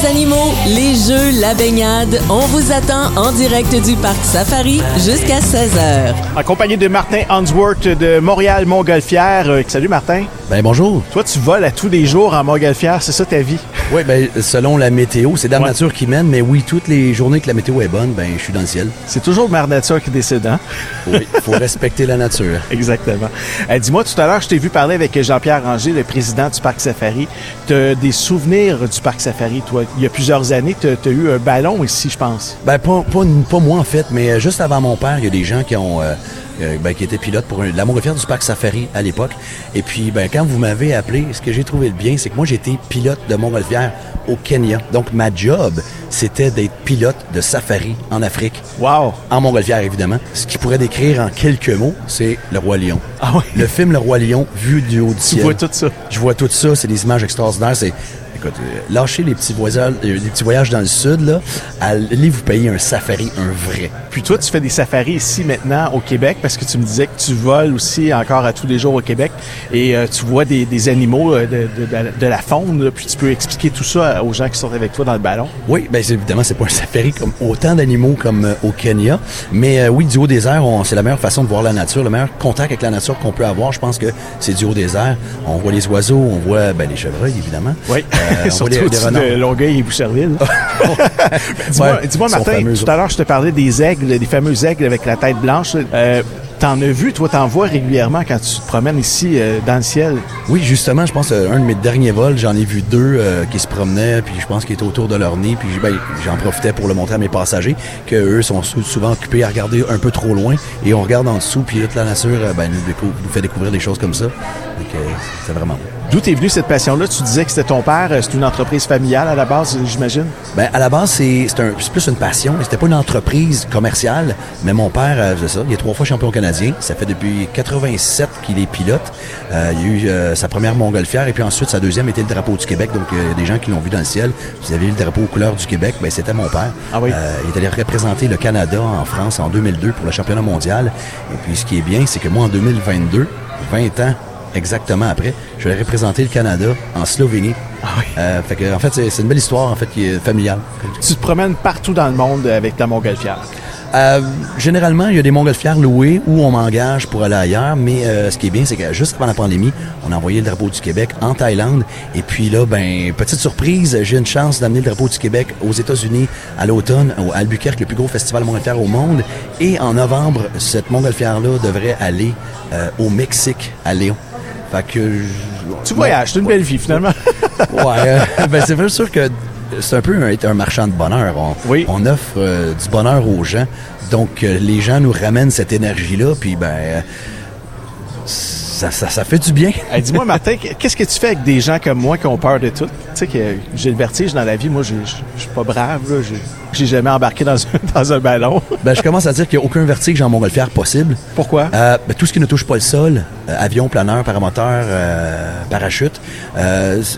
Les animaux, les jeux, la baignade, on vous attend en direct du Parc Safari jusqu'à 16h. En compagnie de Martin Hansworth de Montréal-Montgolfière. Euh, salut Martin. Ben bonjour. Toi, tu voles à tous les jours en Montgolfière, c'est ça ta vie? Oui, ben selon la météo, c'est Ouais. Nature qui mène, mais oui, toutes les journées que la météo est bonne, ben je suis dans le ciel. C'est toujours Mère Nature qui décide, hein? Oui, faut respecter la nature. Exactement. Euh, Dis-moi, tout à l'heure, je t'ai vu parler avec Jean-Pierre Ranger, le président du Parc Safari. Tu as des souvenirs du Parc Safari, toi? Il y a plusieurs années, tu as eu un ballon ici, je pense. Ben pas, pas, pas moi en fait, mais euh, juste avant mon père, il y a des gens qui ont euh, euh, ben, qui étaient pilotes pour un- la montgolfière du Parc Safari à l'époque. Et puis ben quand vous m'avez appelé, ce que j'ai trouvé de bien, c'est que moi j'étais pilote de montgolfière au Kenya. Donc ma job, c'était d'être pilote de safari en Afrique. Wow! En montgolfière, évidemment. Ce qui pourrait décrire en quelques mots, c'est le Roi Lion. Ah oui? Le film Le Roi Lion, vu du haut du ciel. vois tout ça. Je vois tout ça, c'est des images extraordinaires. C'est, écoute, euh, lâchez les petits voyages, euh, les petits voyages dans le sud, là. Allez vous payer un safari, un vrai. Puis toi, tu fais des safaris ici maintenant au Québec parce que tu me disais que tu voles aussi encore à tous les jours au Québec et euh, tu vois des, des animaux de, de- de- de la faune, là, puis tu peux expliquer tout ça aux gens qui sont avec toi dans le ballon. Oui, c'est, évidemment, c'est pas un safari comme autant d'animaux comme euh, au Kenya, mais euh, oui, du haut des airs, c'est la meilleure façon de voir la nature, le meilleur contact avec la nature qu'on peut avoir. Je pense que c'est du haut des airs. On voit les oiseaux, on voit ben, les chevreuils, évidemment. Oui, Euh, surtout au-dessus renards. de Longueuil et Boucherville. dis-moi, Ouais, sont Martin, tout à l'heure, je te parlais des aigles, des fameux aigles avec la tête blanche. Euh, T'en as vu, toi, t'en vois régulièrement quand tu te promènes ici euh, dans le ciel? Oui, justement, je pense euh, un de mes derniers vols, j'en ai vu deux euh, qui se promenaient, puis je pense qu'ils étaient autour de leur nid, puis ben, j'en profitais pour le montrer à mes passagers, que eux sont sou- souvent occupés à regarder un peu trop loin, et on regarde en dessous, puis toute la nature euh, ben, nous, nous fait découvrir des choses comme ça. Donc, euh, c'est vraiment beau. D'où t'es venu cette passion-là? Tu disais que c'était ton père, euh, c'est une entreprise familiale à la base, j'imagine? Ben, à la base, c'est c'est un- c'est plus une passion. C'était pas une entreprise commerciale, mais mon père faisait ça. Il est trois fois champion canadien. Ça fait depuis 87 qu'il est pilote. Euh, il a eu euh, sa première montgolfière et puis ensuite sa deuxième était le drapeau du Québec. Donc, il y a des gens qui l'ont vu dans le ciel. Vous avez vu le drapeau aux couleurs du Québec. Ben, c'était mon père. Ah oui? Euh, il est allé représenter le Canada en France en 2002 pour le championnat mondial. Et puis, ce qui est bien, c'est que moi, en 2022, 20 ans exactement après, je vais représenter le Canada en Slovénie. Ah oui? Euh, fait que, en fait, c'est c'est une belle histoire, en fait, qui est familiale. Tu te promènes partout dans le monde avec ta montgolfière. Euh, généralement, il y a des montgolfières louées où on m'engage pour aller ailleurs, mais euh, ce qui est bien, c'est que juste avant la pandémie, on a envoyé le drapeau du Québec en Thaïlande. Et puis là, ben, petite surprise, j'ai une chance d'amener le drapeau du Québec aux États-Unis à l'automne, au Albuquerque, le plus gros festival montgolfière au monde. Et en novembre, cette montgolfière-là devrait aller euh, au Mexique, à Léon. Fait que... je- Tu voyages, c'est une belle vie, finalement. Ouais, euh, ben c'est sûr que c'est un peu un, être un marchand de bonheur. On, Oui. on offre euh, du bonheur aux gens. Donc, euh, les gens nous ramènent cette énergie-là, puis ben, euh, ça, ça, ça fait du bien. Hey, Dis-moi, Martin, qu'est-ce que tu fais avec des gens comme moi qui ont peur de tout? Tu sais que j'ai le vertige dans la vie. Moi, je je suis pas brave. là. J'ai- jamais embarqué dans un, dans un ballon. Ben, je commence à dire qu'il n'y a aucun vertige en montgolfière possible. Pourquoi? Euh, ben, tout ce qui ne touche pas le sol, euh, avion, planeur, paramoteur, euh, parachute,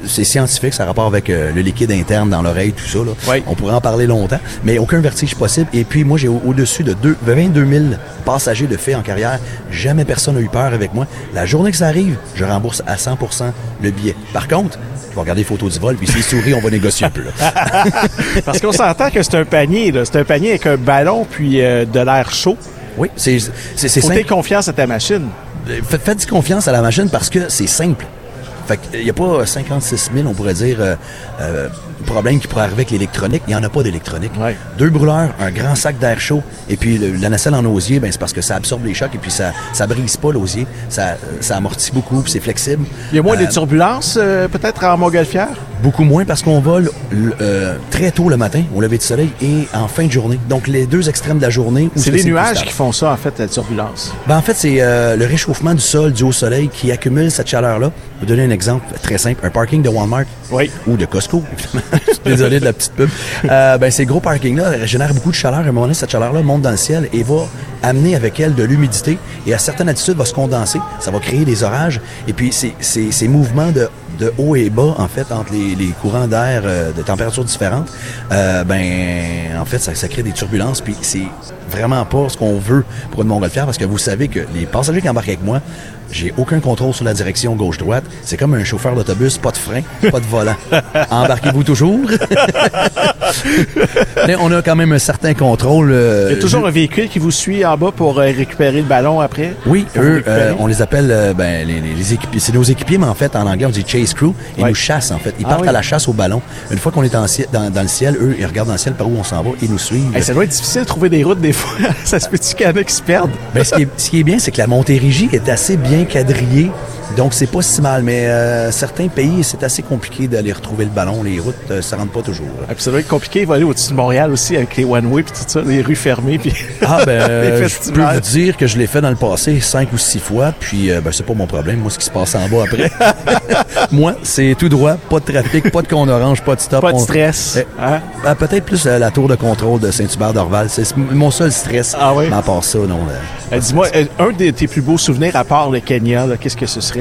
c'est scientifique, ça a rapport avec le liquide interne dans l'oreille, tout ça. Là. Oui. On pourrait en parler longtemps, mais aucun vertige possible. Et puis moi, j'ai au- au-dessus de deux- 22 000 passagers de fait en carrière. Jamais personne n'a eu peur avec moi. La journée que ça arrive, je rembourse à 100% le billet. Par contre, je vais regarder les photos du vol, puis s'il sourit, on va négocier un peu. Là. Parce qu'on s'entend que c'est un panier. là. C'est un panier avec un ballon puis euh, de l'air chaud. Oui, c'est c'est- Faut confiance à ta machine. Euh, Faites, faites confiance à la machine parce que c'est simple. Fait qu'il n'y a pas 56 000, on pourrait dire, euh, euh, problèmes qui pourraient arriver avec l'électronique. Il n'y en a pas d'électronique. Ouais. Deux brûleurs, un grand sac d'air chaud, et puis le- la nacelle en osier, ben, c'est parce que ça absorbe les chocs et puis ça ça brise pas l'osier. Ça, ça amortit beaucoup, puis c'est flexible. Il y a moins Euh, de turbulences, peut-être, en montgolfière? Beaucoup moins parce qu'on vole euh, très tôt le matin, au lever du soleil, et en fin de journée. Donc les deux extrêmes de la journée. C'est les nuages qui font ça, en fait, la turbulence. Ben, en fait, c'est euh, le réchauffement du sol dû au soleil qui accumule cette chaleur-là. Je vais vous donner un exemple très simple. Un parking de Walmart Oui. ou de Costco, Désolé de la petite pub. Euh, ben, ces gros parkings-là génèrent beaucoup de chaleur. À un moment donné, cette chaleur-là monte dans le ciel et va amener avec elle de l'humidité et à certaines altitudes va se condenser. Ça va créer des orages. Et puis, ces, ces, ces mouvements de, de haut et bas, en fait, entre les, courants d'air euh, de températures différentes, euh, ben, en fait, ça, ça crée des turbulences. Puis c'est vraiment pas ce qu'on veut pour une montgolfière parce que vous savez que les passagers qui embarquent avec moi, j'ai aucun contrôle sur la direction gauche-droite. C'est comme un chauffeur d'autobus, pas de frein, pas de volant. Embarquez-vous toujours? Mais on a quand même un certain contrôle. euh, Il y a toujours je- un véhicule qui vous suit en bas pour euh, récupérer le ballon après? Oui, eux, euh, on les appelle euh, ben, les, les- les équipiers. C'est nos équipiers, mais en fait, en anglais, on dit chase crew. Ils Ouais. nous chassent, en fait. Ils Ah partent oui. à la chasse au ballon. Une fois qu'on est en dans, dans le ciel, eux, ils regardent dans le ciel par où on s'en va. Ils nous suivent. Hey, ça doit être difficile de trouver des routes des fois. ça se peut-tu qu'il y en a qui se perdent? Ben, ce, qui est, ce qui est bien, c'est que la Montérégie est assez bien quadrillée. Donc, c'est pas si mal. Mais euh, certains pays, c'est assez compliqué d'aller retrouver le ballon. Les routes, euh, ça rentre pas toujours. Ah, puis ça doit être compliqué de voler au-dessus de Montréal aussi avec les one-way puis tout ça, les rues fermées. Puis... Ah, ben, euh, je peux vous dire que je l'ai fait dans le passé cinq ou six fois, puis euh, ben, c'est pas mon problème, moi, ce qui se passe en bas après. moi, c'est tout droit, pas de trafic, pas de con orange, pas de stop. Pas de stress. Eh, Hein? ben, Peut-être plus euh, la tour de contrôle de Saint-Hubert d'Orval. C'est mon seul stress. Ah oui? Mais à part ça, non. Euh, Dis-moi, un de tes plus beaux souvenirs à part le Kenya, qu'est-ce que ce serait?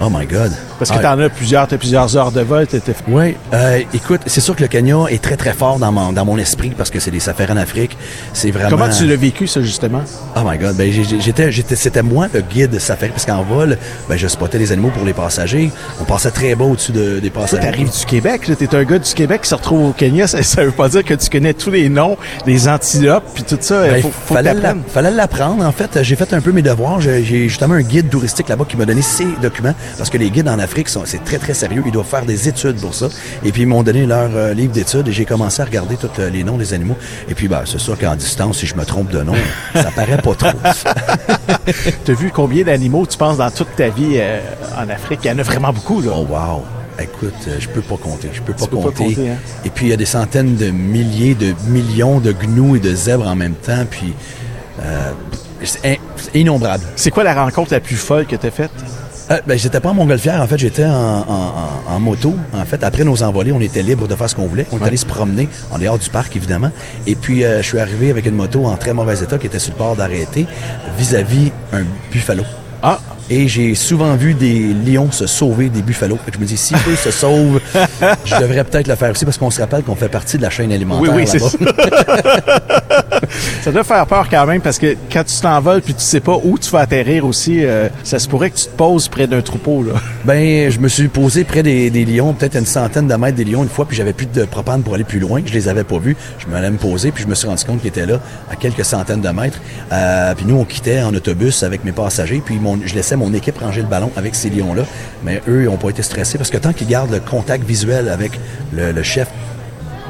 Oh my God. Parce que Ah, t'en as plusieurs, t'as plusieurs heures de vol. t'étais- Oui, euh, écoute, c'est sûr que le Kenya est très très fort dans mon, dans mon esprit parce que c'est des affaires en Afrique. C'est vraiment. Comment tu l'as vécu, ça, justement? Oh my God, ben j'étais, j'étais, c'était moi le guide safari parce qu'en vol, ben je spottais les animaux pour les passagers. On passait très bas au-dessus de- des passagers. t'arrives du Québec, t'es un gars du Québec qui se retrouve au Kenya, ça, ça veut pas dire que tu connais tous les noms, les antilopes, puis tout ça. Ben, faut, faut fallait, la- fallait l'apprendre. En fait, j'ai fait un peu mes devoirs. J'ai, j'ai justement un guide touristique là-bas qui m'a donné ses documents parce que les guides en Afrique, c'est très, très sérieux. Ils doivent faire des études pour ça. Et puis, ils m'ont donné leur euh, livre d'études et j'ai commencé à regarder tous euh, les noms des animaux. Et puis, ben, c'est sûr qu'en distance, si je me trompe de nom, ça paraît pas trop. T'as vu combien d'animaux tu penses dans toute ta vie euh, en Afrique? Il y en a vraiment beaucoup, là. Oh, wow! Écoute, je peux pas compter. Je peux pas peux pas compter. compter, hein? Et puis, il y a des centaines de milliers, de millions de gnous et de zèbres en même temps. Puis, c'est in- c'est innombrable. C'est quoi la rencontre la plus folle que t'as faite? Euh, ben, j'étais pas en montgolfière. En fait, j'étais en, en- en- en moto. En fait, après nos envolées, on était libre de faire ce qu'on voulait. On est allé se promener en dehors du parc, évidemment. Et puis, euh, je suis arrivé avec une moto en très mauvais état qui était sur le bord d'arrêter vis-à-vis un buffalo. Ah, Et j'ai souvent vu des lions se sauver des buffalo. Fait que je me dis, si eux se sauvent, je devrais peut-être le faire aussi parce qu'on se rappelle qu'on fait partie de la chaîne oui, alimentaire oui, c'est là-bas. ça. ça doit faire peur quand même, parce que quand tu t'envoles puis tu sais pas où tu vas atterrir aussi, euh, ça se pourrait que tu te poses près d'un troupeau, là. Ben, je me suis posé près des, des lions, peut-être une centaine de mètres des lions une fois, puis j'avais plus de propane pour aller plus loin. Je les avais pas vus. Je me allais me poser, puis je me suis rendu compte qu'ils étaient là, à quelques centaines de mètres. Euh, puis nous, on quittait en autobus avec mes passagers, puis mon- je laissais mon équipe ranger le ballon avec ces lions-là. Mais eux, ils ont pas été stressés, parce que tant qu'ils gardent le contact visuel avec le, le chef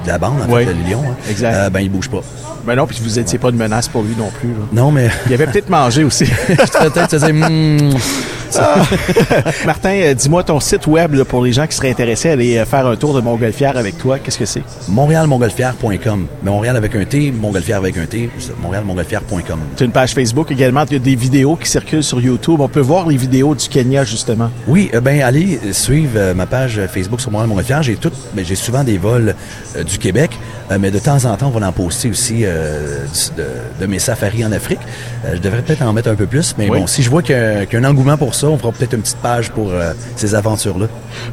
de la bande, en Oui, le lion, hein, exact. euh, ben, ils bougent pas. Ben non, puis vous étiez pas de menace pour lui non plus, là. Non, mais Il avait peut-être mangé aussi. peut-être Hmm, Martin, euh, dis-moi ton site web là, pour les gens qui seraient intéressés à aller euh, faire un tour de Montgolfière avec toi. Qu'est-ce que c'est? montréalmontgolfière.com. Montréal avec un T, Montgolfière avec un T, c'est montréalmontgolfière.com. Tu as une page Facebook également. Il y a des vidéos qui circulent sur YouTube. On peut voir les vidéos du Kenya, justement. Oui, euh, ben allez suivre euh, ma page Facebook sur Montréal-Montgolfière. J'ai tout, ben, j'ai souvent des vols euh, du Québec, euh, mais de temps en temps, on va en poster aussi euh, du- de, de mes safaris en Afrique. Euh, je devrais peut-être en mettre un peu plus, mais Oui. bon, si je vois qu'il y a, qu'il y a un engouement pour ça, on fera peut-être une petite page pour euh, ces aventures-là.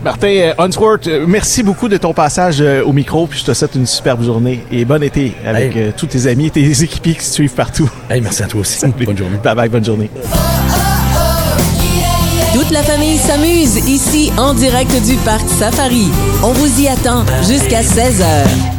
Martin euh, Unsworth, euh, merci beaucoup de ton passage euh, au micro. Puis je te souhaite une superbe journée et bon été avec Hey. euh, tous tes amis et tes équipiers qui te suivent partout. Hey, merci à toi aussi. Bonne journée. Bye bye, bonne journée. Toute la famille s'amuse ici en direct du parc Safari. On vous y attend jusqu'à 16h.